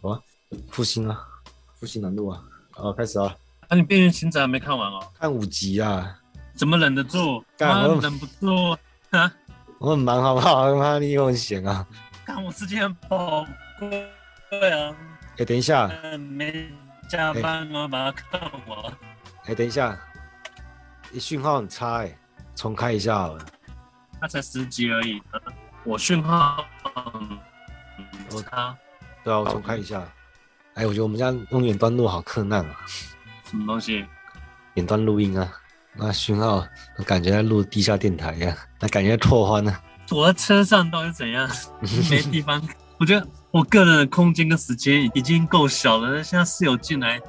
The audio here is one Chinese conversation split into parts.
好啊，复兴啊，复兴南路啊，好，开始啊。啊，你《边缘行者》还没看完哦？看五集啊。怎么忍得住？干啊，我忍不住啊！我很忙，好不好？妈，你又很闲啊。看我时间很宝贵。啊。哎，等一下。没加班，我把它看完。哎，等一下。你讯号很差哎，重开一下好了。它才十集而已，我讯号很差。对啊，我重开一下。哎，我觉得我们家用远端录好困难啊。什么东西？远端录音啊。那讯号，我感觉在录地下电台一样，那感觉拓欢呢。躲在车上到底怎样？没地方。我觉得我个人的空间跟时间已经够小了，现在室友进来，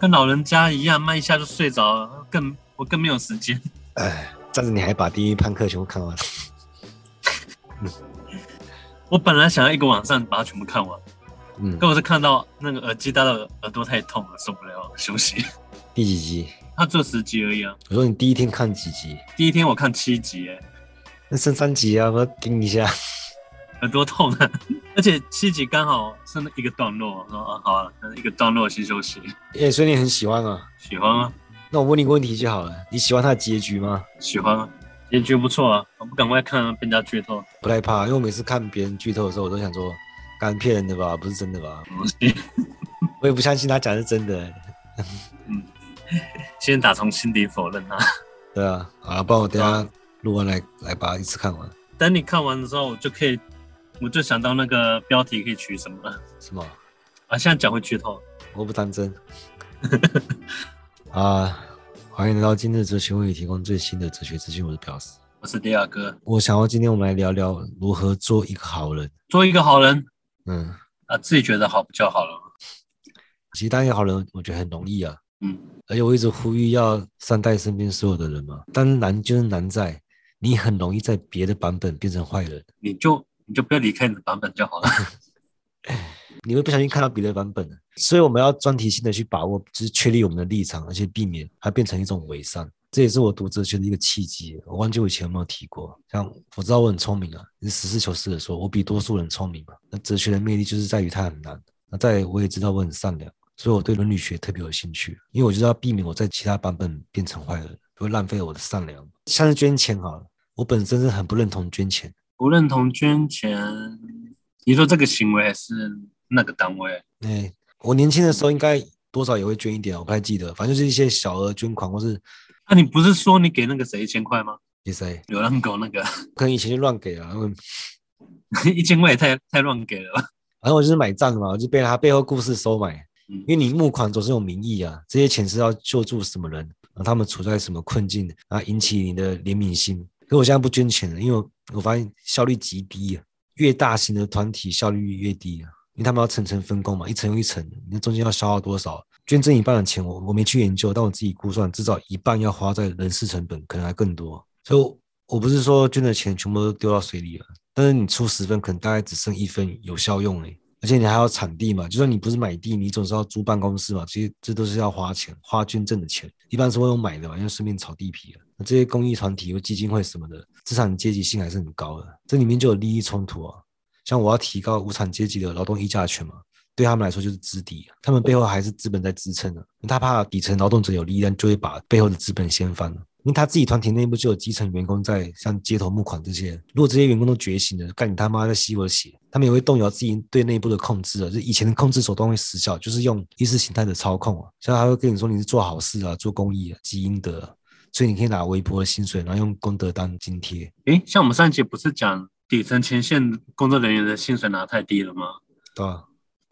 跟老人家一样，慢一下就睡着了，更我更没有时间。哎，但是你还把《第一判课》全部看完了？我本来想要一个晚上把它全部看完，嗯，刚我是看到那个耳机戴到耳朵太痛了，受不了，休息。第几集？他做十集而已啊！我说你第一天看几集？第一天我看七集，哎，那剩三集啊，我要盯一下。耳朵痛啊，而且七集刚好剩了一个段落，说啊好啊，一个段落先休息。哎，所以你很喜欢啊？喜欢啊。那我问你一个问题就好了，你喜欢他的结局吗？喜欢啊，结局不错啊。我不赶快看，被人家剧透。不害怕，因为我每次看别人剧透的时候，我都想说，敢骗人的吧？不是真的吧？我也不相信他讲的是真的。嗯。先打从心底否认他。对啊，好了，帮我等下录完来来把它一次看完。等你看完的时候，我就可以，我就想到那个标题可以取什么了。什么？啊，现在讲会剧透。我不当真。啊，欢迎来到今日哲学为你提供最新的哲学资讯。我是表示，我是迪亚哥。我想要今天我们来聊聊如何做一个好人。做一个好人。嗯。啊，自己觉得好不就好了。其实当一个好人，我觉得很容易啊。嗯。而且我一直呼吁要善待身边所有的人嘛，但难就是难在你很容易在别的版本变成坏人，你就你就不要离开你的版本就好了，你会不小心看到别的版本，所以我们要专题性的去把握，就是确立我们的立场，而且避免它变成一种伪善。这也是我读哲学的一个契机。我忘记我以前有没有提过，像我知道我很聪明啊，你实事求是的说，我比多数人聪明嘛。那哲学的魅力就是在于它很难。那在我也知道我很善良。所以我对伦理学特别有兴趣，因为我就要避免我在其他版本变成坏人，不会浪费我的善良。像是捐钱好了，我本身是很不认同捐钱，不认同捐钱。你说这个行为还是那个单位？哎，我年轻的时候应该多少也会捐一点，我不太记得，反正就是一些小额捐款，或是……那、啊、你不是说你给那个谁一千块吗？给谁？流浪狗那个？可能以前就乱给了，因为 一千块也太太乱给了吧。反正我就是买账嘛，我就被他背后故事收买。因为你募款总是有名义啊，这些钱是要救助什么人，然后他们处在什么困境，啊，引起你的怜悯心。可我现在不捐钱了，因为我，我发现效率极低啊。越大型的团体效率越低啊，因为他们要层层分工嘛，一层又一层，那中间要消耗多少？捐赠一半的钱，我我没去研究，但我自己估算，至少一半要花在人事成本，可能还更多。所以我，不是说捐的钱全部都丢到水里了，但是你出十分，可能大概只剩一分有效用嘞。而且你还要产地嘛，就算你不是买地，你总是要租办公室嘛，其实这都是要花钱，花捐赠的钱，一般是会用买的嘛，因为顺便炒地皮了。那这些公益团体或基金会什么的，资产阶级性还是很高的，这里面就有利益冲突啊。像我要提高无产阶级的劳动议价权嘛，对他们来说就是资敌，他们背后还是资本在支撑的，他怕底层劳动者有利益，但就会把背后的资本掀翻了。因为他自己团体内部就有基层员工在像街头募款这些，如果这些员工都觉醒了，干你他妈在吸我的血，他们也会动摇自己对内部的控制啊，就以前的控制手段会失效，就是用意识形态的操控啊，像他会跟你说你是做好事啊，做公益啊，积阴德，所以你可以拿微薄的薪水，然后用功德当津贴。诶，像我们上一集不是讲底层前线工作人员的薪水拿太低了吗？对啊，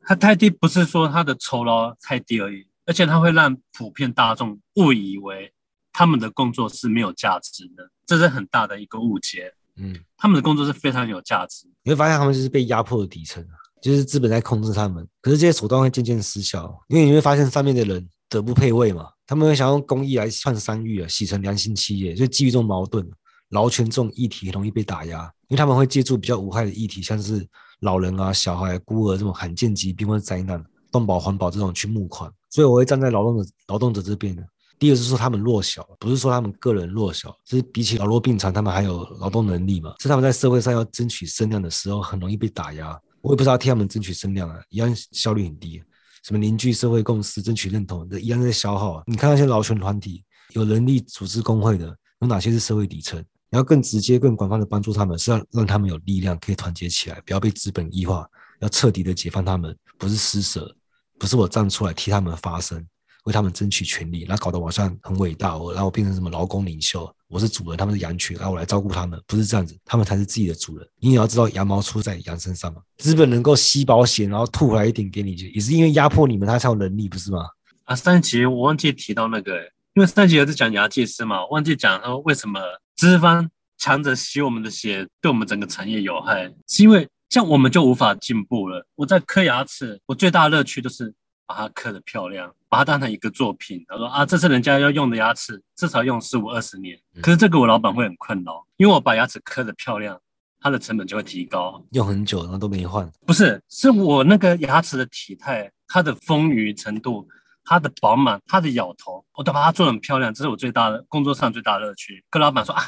他太低不是说他的酬劳太低而已，而且他会让普遍大众误以为。他们的工作是没有价值的，这是很大的一个误解。嗯，他们的工作是非常有价值。你会发现他们就是被压迫的底层，就是资本在控制他们。可是这些手段会渐渐失效，因为你会发现上面的人德不配位嘛，他们会想用公益来换商誉啊，洗成良心企业。所以基于这种矛盾，劳权这种议题容易被打压，因为他们会借助比较无害的议题，像是老人啊、小孩、孤儿这种罕见疾病或者灾难、动保环保这种去募款。所以我会站在劳动者劳动者这边的。第二是说他们弱小，不是说他们个人弱小，是比起老弱病残，他们还有劳动能力嘛。是他们在社会上要争取声量的时候，很容易被打压。我也不知道替他们争取声量啊，一样效率很低。什么凝聚社会共识、争取认同的，一样在消耗啊。你看那些劳权团体，有能力组织工会的，有哪些是社会底层？你要更直接、更广泛的帮助他们，是要让他们有力量可以团结起来，不要被资本异化，要彻底的解放他们，不是施舍，不是我站出来替他们发声，为他们争取权利，然后搞得我像很伟大，我然后我变成什么劳工领袖，我是主人，他们是羊群，然后我来照顾他们，不是这样子，他们才是自己的主人。你也要知道，羊毛出在羊身上嘛。资本能够吸保险，然后吐回来一点给你，也是因为压迫你们，他才有能力，不是吗？啊，上一集我忘记提到那个，因为上一集也是讲牙技师嘛，忘记讲说为什么。资方强者吸我们的血，对我们整个产业有害，是因为这样我们就无法进步了。我在磕牙齿，我最大的乐趣就是把它刻得漂亮，把它当成一个作品。他说啊，这是人家要用的牙齿，至少用十五二十年。可是这个我老板会很困扰，因为我把牙齿刻得漂亮，它的成本就会提高，用很久然后都没换。不是，是我那个牙齿的体态，它的丰腴程度。它的饱满，它的咬头，我都把它做得很漂亮，这是我最大的工作上最大的乐趣。跟老板说啊，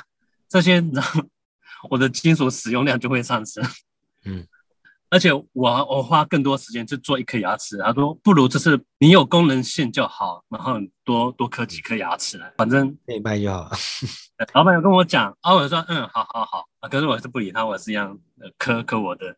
这些然后 我的金属使用量就会上升。嗯，而且我我花更多时间去做一颗牙齿，他说不如就是你有功能性就好，然后多多刻几颗牙齿来，反正可以卖就好。老板有跟我讲，啊，我说嗯，好好好，可是我还是不理他，我是一样磕磕我的。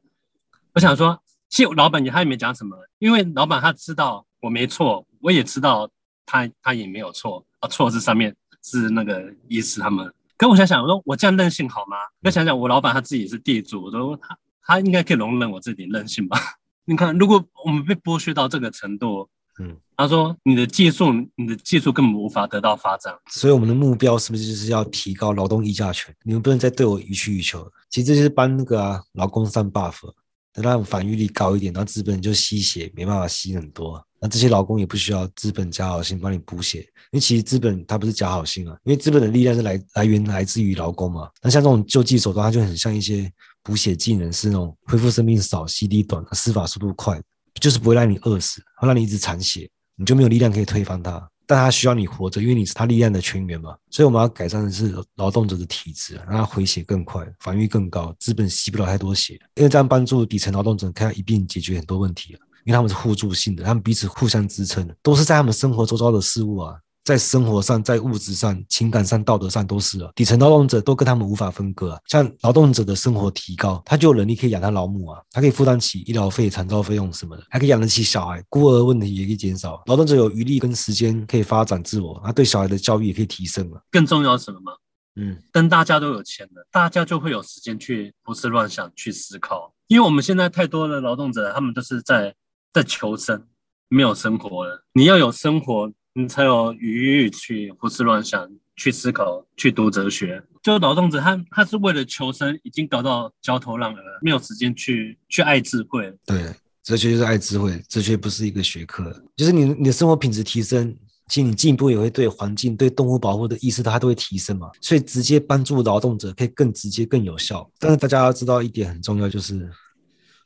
我想说，其实老板也他也没讲什么，因为老板他知道我没错。我也知道他他也没有错啊，错是上面是那个医师他们。可我想想，我说我这样任性好吗？要想想我老板他自己是地主，我说他他应该可以容忍我这点任性吧？你看，如果我们被剥削到这个程度，嗯，他说你的技术你的技术根本无法得到发展。所以我们的目标是不是就是要提高劳动议价权？你们不能再对我予取予求。其实这就是帮那个啊，劳工上 buff，等他们反御力高一点，然后资本就吸血，没办法吸很多。那这些劳工也不需要资本假好心帮你补血，因为其实资本它不是假好心啊，因为资本的力量是来来源来自于劳工嘛。那像这种救济手段，它就很像一些补血技能，是那种恢复生命少、CD 短、施法速度快，就是不会让你饿死，会让你一直残血，你就没有力量可以推翻它。但它需要你活着，因为你是它力量的泉源嘛。所以我们要改善的是劳动者的体质，让它回血更快，防御更高，资本吸不了太多血，因为这样帮助底层劳动者可以一并解决很多问题。因为他们是互助性的，他们彼此互相支撑的，都是在他们生活周遭的事物啊，在生活上、在物质上、情感上、道德上都是啊。底层劳动者都跟他们无法分割啊。像劳动者的生活提高，他就有能力可以养他老母啊，他可以负担起医疗费、产照费用什么的，还可以养得起小孩，孤儿问题也可以减少。劳动者有余力跟时间可以发展自我，他对小孩的教育也可以提升了。更重要是什么吗？嗯，当大家都有钱了，大家就会有时间去胡思乱想、去思考。因为我们现在太多的劳动者，他们都是在。在求生，没有生活了。你要有生活，你才有余裕去胡思乱想、去思考、去读哲学。就劳动者他，他是为了求生，已经搞到焦头烂额，没有时间去去爱智慧。对，哲学就是爱智慧，哲学不是一个学科，就是你你的生活品质提升，其实你进一步也会对环境、对动物保护的意识，它都会提升嘛。所以直接帮助劳动者可以更直接、更有效。但是大家要知道一点很重要，就是因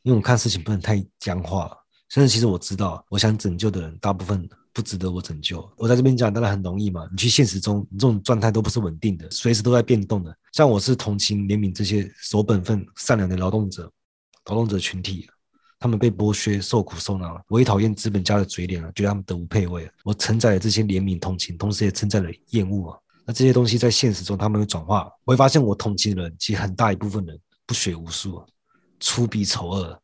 为我们看事情不能太僵化。甚至其实我知道，我想拯救的人大部分不值得我拯救。我在这边讲当然很容易嘛，你去现实中，你这种状态都不是稳定的，随时都在变动的。像我是同情怜悯这些守本分、善良的劳动者、劳动者群体，他们被剥削、受苦受难了。我也讨厌资本家的嘴脸啊，觉得他们德不配位。我承载了这些怜悯、同情，同时也承载了厌恶啊。那这些东西在现实中他们会转化，我会发现我同情的人其实很大一部分人不学无术啊，粗鄙丑恶。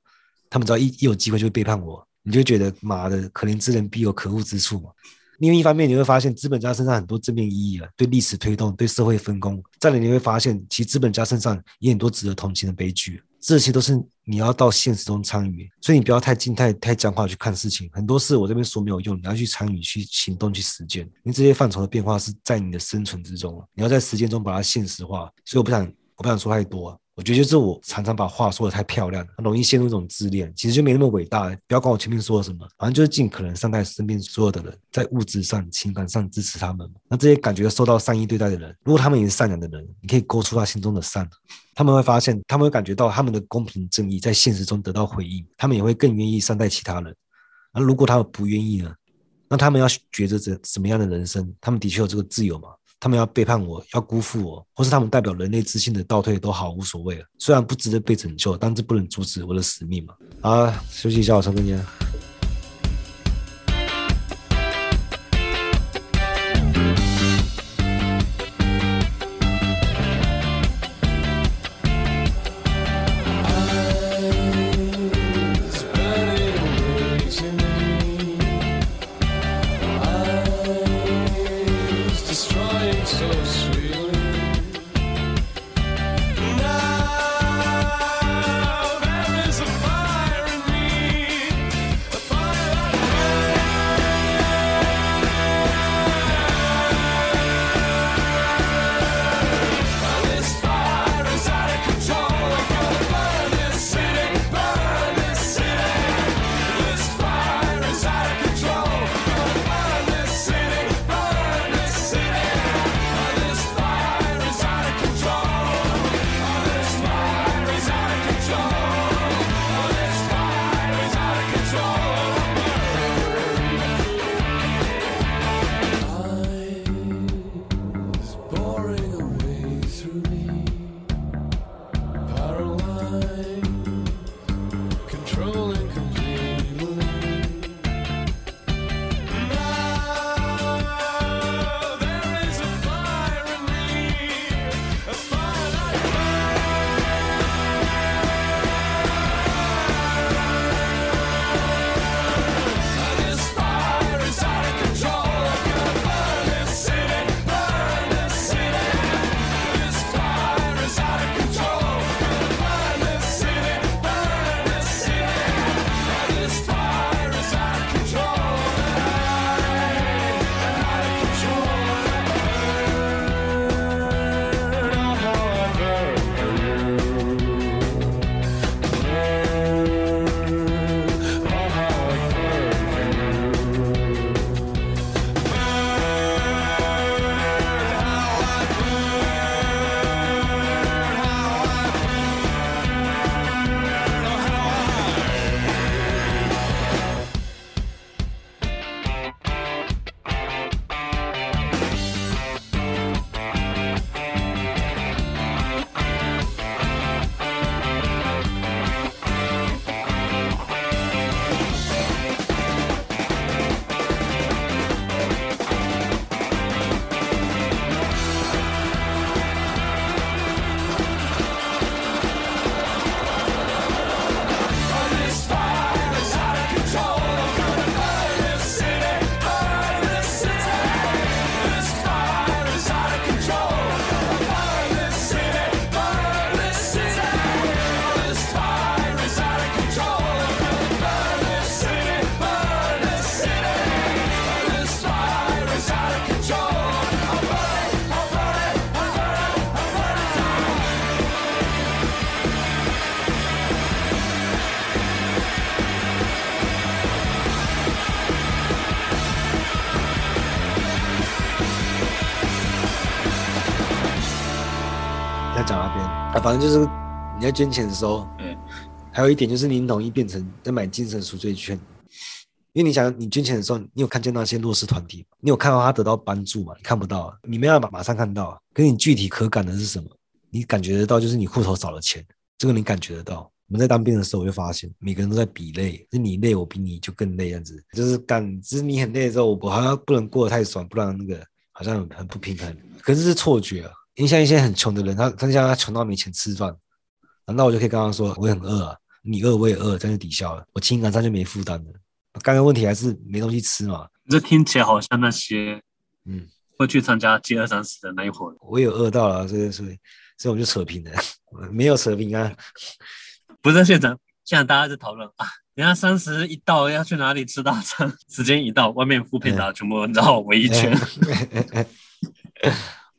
他们只要一一有机会就会背叛我，你就觉得妈的，可怜之人必有可恶之处嘛。另外一方面，你会发现资本家身上很多正面意义啊，对历史推动、对社会分工。再来，你会发现其实资本家身上也很多值得同情的悲剧，这些都是你要到现实中参与。所以你不要太静态、太僵化去看事情。很多事我这边说没有用，你要去参与、去行动、去实践。因为这些范畴的变化是在你的生存之中，你要在实践中把它现实化。所以我不想，我不想说太多。我觉得就是我常常把话说的太漂亮了，容易陷入一种自恋，其实就没那么伟大。不要管我前面说了什么，反正就是尽可能善待身边所有的人，在物质上、情感上支持他们。那这些感觉受到善意对待的人，如果他们也是善良的人，你可以勾出他心中的善，他们会发现，他们会感觉到他们的公平正义在现实中得到回应，他们也会更愿意善待其他人。那如果他们不愿意呢？那他们要抉择着什么样的人生？他们的确有这个自由嘛？他们要背叛我，要辜负我，或是他们代表人类自信的倒退，都好无所谓了。虽然不值得被拯救，但这不能阻止我的使命嘛。啊，休息一下，我抽根烟。反正就是你在捐钱的时候，嗯，还有一点就是你容易变成在买精神赎罪券，因为你想你捐钱的时候，你有看见那些弱势团体，你有看到他得到帮助吗？你看不到啊，你没办法马上看到啊。可是你具体可感的是什么？你感觉得到就是你户头少了钱，这个你感觉得到。我们在当兵的时候，我就发现每个人都在比累，是你累，我比你就更累，这样子就是干，只是你很累的时候，我好像不能过得太爽，不然那个好像很不平衡。可是是错觉啊。因为像一些很穷的人，他他像他穷到没钱吃饭，那我就可以跟他说，我也很饿啊，你饿我也饿，这样就抵消了，我情感上就没负担了。刚刚问题还是没东西吃嘛？这听起来好像那些嗯会去参加接二三十的那一伙。我也有饿到了，所以所以所以我们就扯平了，没有扯平啊。不是现场，现在大家在讨论啊，人家三十一到要去哪里吃大餐？时间一到，外面副片打全部绕围一圈。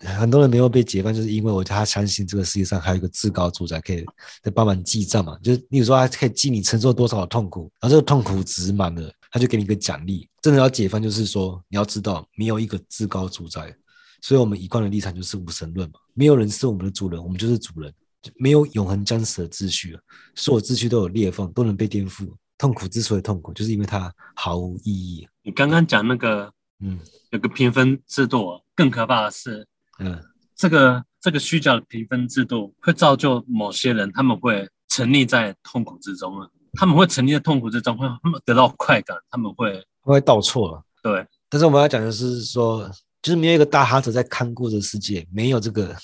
很多人没有被解放，就是因为我他相信这个世界上还有一个至高主宰可以在帮忙记账嘛。就是例如说，他可以记你承受多少的痛苦，然后这个痛苦值满了，他就给你一个奖励。真的要解放，就是说你要知道，没有一个至高主宰，所以我们一贯的立场就是无神论嘛。没有人是我们的主人，我们就是主人。没有永恒将死的秩序，所有秩序都有裂缝，都能被颠覆。痛苦之所以痛苦，就是因为它毫无意义。你刚刚讲那个，嗯，有个评分制度，更可怕的是。嗯，这个这个虚假的评分制度会造就某些人，他们会沉溺在痛苦之中了。他们会沉溺在痛苦之中，会他们得到快感，他们会会倒错了。对，但是我们要讲的是说，就是没有一个大哈子在看顾这个世界，没有这个，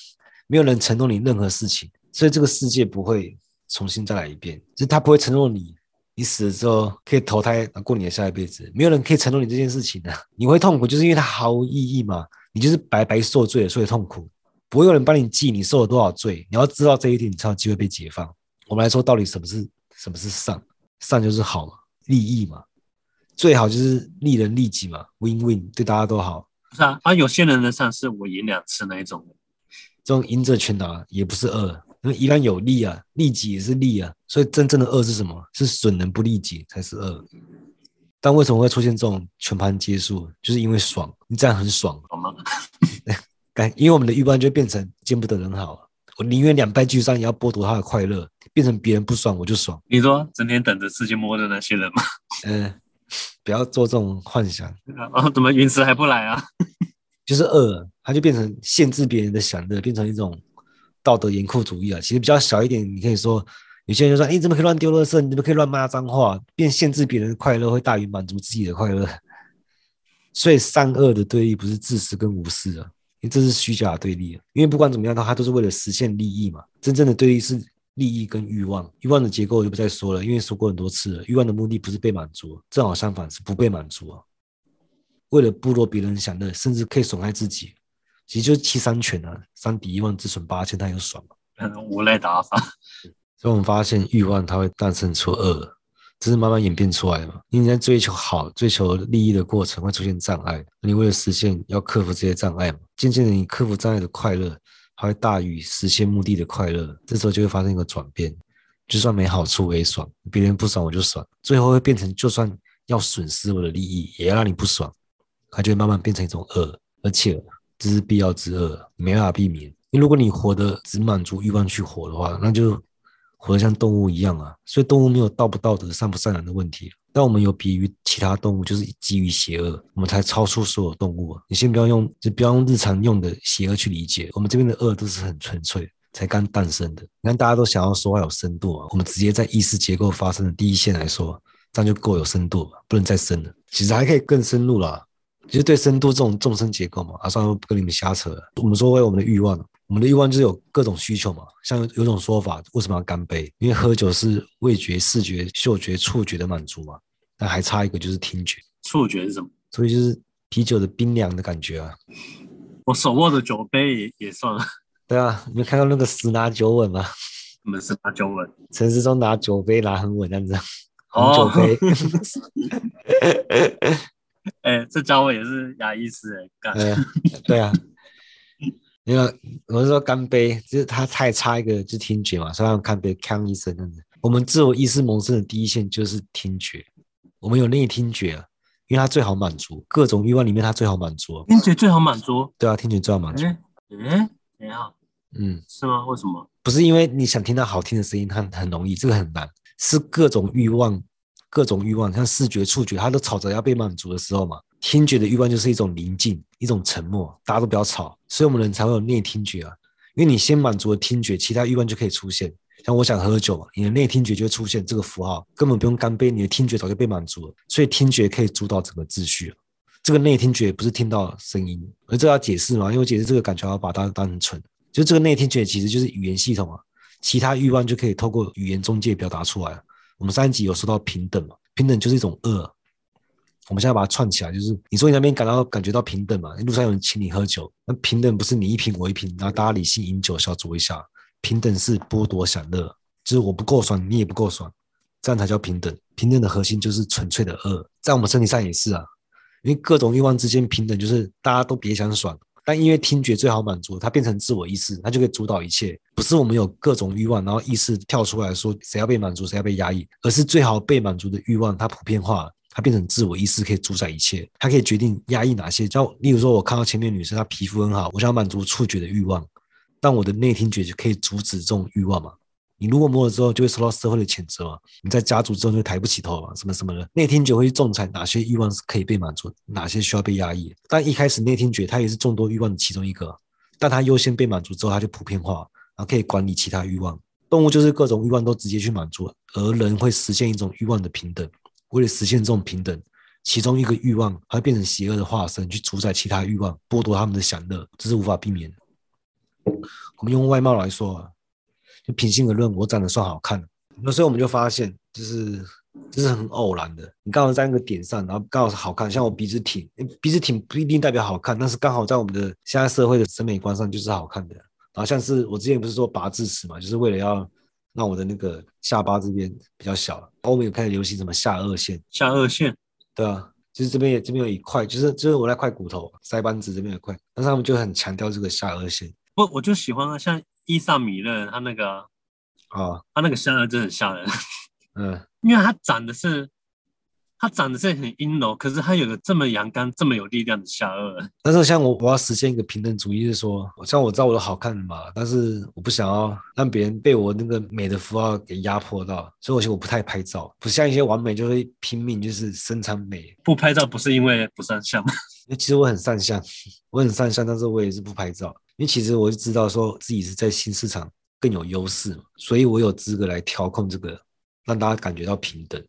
没有人承诺你任何事情，所以这个世界不会重新再来一遍，就是他不会承诺你。你死了之后可以投胎过你的下一辈子，没有人可以承诺你这件事情的。你会痛苦，就是因为它毫无意义嘛？你就是白白受罪了，所以痛苦。不会有人帮你记你受了多少罪。你要知道这一点，你才有机会被解放。我们来说，到底什么是什么是善？善就是好嘛，利益嘛，最好就是利人利己嘛，win win，对大家都好。是啊，啊，有些人的善是我赢两次那一种，这种赢者全拿也不是恶。那一旦有利啊，利己也是利啊，所以真正的恶是什么？是损人不利己才是恶。但为什么会出现这种全盘皆输？就是因为爽，你这样很爽，好吗？因为我们的欲望就变成见不得人好，我宁愿两败俱伤，也要剥夺他的快乐，变成别人不爽我就爽。你说整天等着世界末日的那些人吗？嗯、呃，不要做这种幻想。哦，怎么陨石还不来啊？就是恶，它就变成限制别人的享乐，变成一种。道德严酷主义啊，其实比较小一点，你可以说，有些人就说，你、怎么可以乱丢垃圾？你怎么可以乱骂脏话？变限制别人的快乐，会大于满足自己的快乐。所以善恶的对立不是自私跟无私啊，因为这是虚假的对立啊。因为不管怎么样，它都是为了实现利益嘛。真正的对立是利益跟欲望，欲望的结构我就不再说了，因为说过很多次了。欲望的目的不是被满足，正好相反是不被满足啊。为了剥夺别人享乐，甚至可以损害自己。其实就是七伤拳啊，伤敌一万自损八千，他有爽吗？无赖打法。所以我们发现欲望它会诞生出恶，这是慢慢演变出来的嘛。你在追求好、追求利益的过程会出现障碍，你为了实现要克服这些障碍嘛。渐渐的，你克服障碍的快乐还会大于实现目的的快乐，这时候就会发生一个转变。就算没好处我也爽，别人不爽我就爽，最后会变成就算要损失我的利益也要让你不爽，它就会慢慢变成一种恶，而且。这是必要之恶，没办法避免。因为如果你活得只满足欲望去活的话，那就活得像动物一样啊。所以动物没有道不道德、善不善良的问题。但我们有别于其他动物，就是基于邪恶，我们才超出所有动物啊。你先不要用，就不要用日常用的邪恶去理解。我们这边的恶都是很纯粹，才刚诞生的。你看大家都想要说话有深度啊，我们直接在意识结构发生的第一线来说，这样就够有深度了，不能再深了。其实还可以更深入了。其实对深度这种众生结构嘛，啊，算了，不跟你们瞎扯了。我们说为我们的欲望，我们的欲望就是有各种需求嘛。像有，有种说法，为什么要干杯？因为喝酒是味觉、视觉、嗅觉、触觉的满足嘛。但还差一个就是听觉。触觉是什么？所以就是啤酒的冰凉的感觉啊。我手握的酒杯也也算了。对啊，你没看到那个十拿九稳吗？我们十拿九稳。陈时中拿酒杯拿很稳，这样子。红酒杯。哦 哎、欸，这家伙也是牙医师哎，干、嗯。对啊，因为我是说干杯，就是他太差一个，就是听觉嘛，所以要干杯，呛一声这样子。我们自我意识萌生的第一线就是听觉，我们有内听觉啊，因为它最好满足各种欲望里面，它最好满足。听觉最好满足？对啊，听觉最好满足。嗯，你好。嗯，是吗？为什么？不是因为你想听到好听的声音，它很容易，这个很难，是各种欲望。各种欲望，像视觉、触觉，它都吵着要被满足的时候嘛。听觉的欲望就是一种宁静，一种沉默，大家都不要吵，所以我们人才会有内听觉啊。因为你先满足了听觉，其他欲望就可以出现。像我想喝酒，你的内听觉就会出现这个符号，根本不用干杯，你的听觉早就被满足了。所以听觉可以主导整个秩序。这个内听觉不是听到声音，而这要解释嘛？因为我解释这个感觉要把它当成蠢，就这个内听觉其实就是语言系统啊，其他欲望就可以透过语言中介表达出来。我们上一集有说到平等嘛？平等就是一种恶。我们现在把它串起来，就是你说你那边感到感觉到平等嘛？路上有人请你喝酒，那平等不是你一瓶我一瓶，然后大家理性饮酒小酌一下。平等是剥夺享乐，就是我不够爽，你也不够爽，这样才叫平等。平等的核心就是纯粹的恶，在我们身体上也是啊，因为各种欲望之间平等，就是大家都别想爽。但因为听觉最好满足，它变成自我意识，它就可以主导一切。不是我们有各种欲望，然后意识跳出来说谁要被满足，谁要被压抑，而是最好被满足的欲望，它普遍化，它变成自我意识可以主宰一切，它可以决定压抑哪些。叫例如说，我看到前面女生她皮肤很好，我想要满足触觉的欲望，但我的内听觉就可以阻止这种欲望嘛。你如果摸了之后，就会受到社会的谴责嘛。你在家族之后就抬不起头嘛，什么什么的。内听觉会去仲裁哪些欲望是可以被满足，哪些需要被压抑。但一开始内听觉它也是众多欲望的其中一个，但它优先被满足之后，它就普遍化，然后可以管理其他欲望。动物就是各种欲望都直接去满足，而人会实现一种欲望的平等。为了实现这种平等，其中一个欲望它会变成邪恶的化身，去主宰其他欲望，剥夺他们的享乐，这是无法避免的。我们用外貌来说啊，就品性而论，我长得算好看的，那所以我们就发现，就是。这是很偶然的，你刚好在那个点上，然后刚好是好看，像我鼻子挺，鼻子挺不一定代表好看，但是刚好在我们的现在社会的审美观上就是好看的。然后像是我之前不是说拔智齿嘛，就是为了要让我的那个下巴这边比较小。欧美有开始流行什么下颚线？下颚线？对啊，就是这边也这边有一块，就是就是我那块骨头，腮帮子这边有一块，但是他们就很强调这个下颚线。不，我就喜欢啊像伊萨米勒他那个啊，他那个下顎真的很吓人。嗯。因为他长得是，他长得是很阴柔，可是他有个这么阳刚、这么有力量的下颚。但是像我，我要实现一个平等主义，是说，像我知道我的好看嘛，但是我不想要让别人被我那个美的符号给压迫到，所以我觉得我不太拍照，不像一些完美就会拼命就是身材美。不拍照不是因为不上相吗？因为其实我很善相，我很善相，但是我也是不拍照，因为其实我就知道说自己是在新市场更有优势，所以我有资格来调控这个。让大家感觉到平等，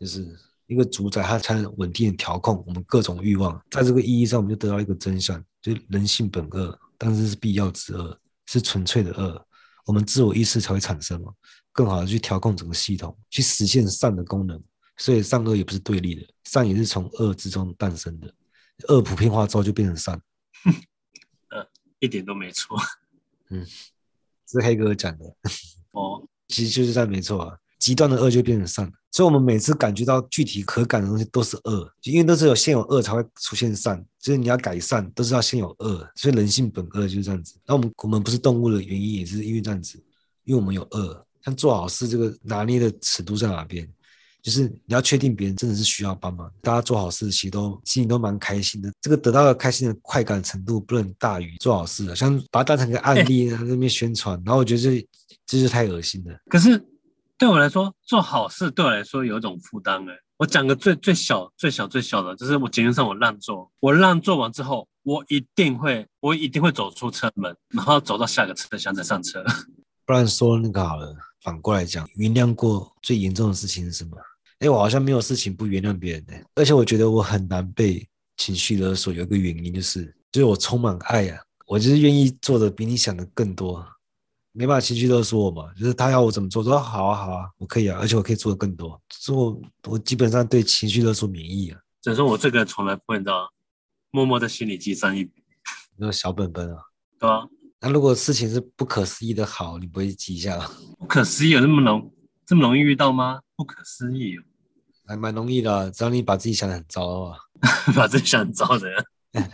就是一个主宰，他才能稳定的调控我们各种欲望。在这个意义上，我们就得到一个真相：就人性本恶，但是是必要之恶，是纯粹的恶。我们自我意识才会产生嘛，更好的去调控整个系统，去实现善的功能。所以善恶也不是对立的，善也是从恶之中诞生的。恶普遍化之后就变成善。呃，一点都没错。嗯，是黑格尔讲的。哦，其实就是这样没错啊。极端的恶就变成善，所以我们每次感觉到具体可感的东西都是恶，因为都是有先有恶才会出现善，就是你要改善都是要先有恶，所以人性本恶就是这样子。那我们我们不是动物的原因也是因为这样子，因为我们有恶。像做好事这个拿捏的尺度在哪边？就是你要确定别人真的是需要帮忙，大家做好事其实都心里都蛮开心的，这个得到的开心的快感程度不能大于做好事的，像把它当成个案例在那边宣传，然后我觉得这这是太恶心了。可是。对我来说，做好事对我来说有一种负担哎。我讲个最最小、最小、最小的，就是我节目上我让座，我让座完之后，我一定会，我一定会走出车门，然后走到下个车厢再上车。不然说那个好了，反过来讲，原谅过最严重的事情是什么？哎，我好像没有事情不原谅别人的，而且我觉得我很难被情绪勒索，有一个原因就是，就是我充满爱呀、啊，我就是愿意做的比你想的更多。没办法情绪勒索我嘛，就是他要我怎么做，说好啊好啊，我可以啊，而且我可以做的更多。所以我我基本上对情绪勒索免疫啊。只能说我这个人从来不会到默默在心里记上一笔。那个小本本啊。对啊。那如果事情是不可思议的好，你不会记一下吗？不可思议有那么容这么容易遇到吗？不可思议，还蛮容易的啊，只要你把自己想得很糟啊。把自己想很糟的。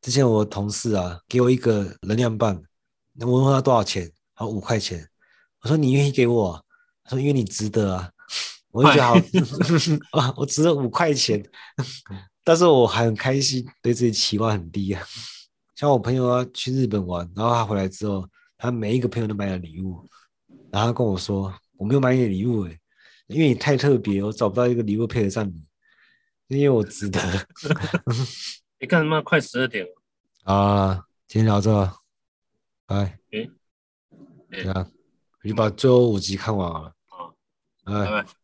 之前我同事啊，给我一个能量棒，那我问他多少钱？好五块钱，我说你愿意给我？他说因为你值得啊，我就觉得好 啊，我值得五块钱，但是我还很开心，对自己期望很低啊。像我朋友啊去日本玩，然后他回来之后，他每一个朋友都买了礼物，然后他跟我说我没有买你的礼物诶，因为你太特别，我找不到一个礼物配得上你，因为我值得。你干什么快十二点了啊，今天聊这，拜。诶对啊，你把最后五集看完了。啊，拜拜。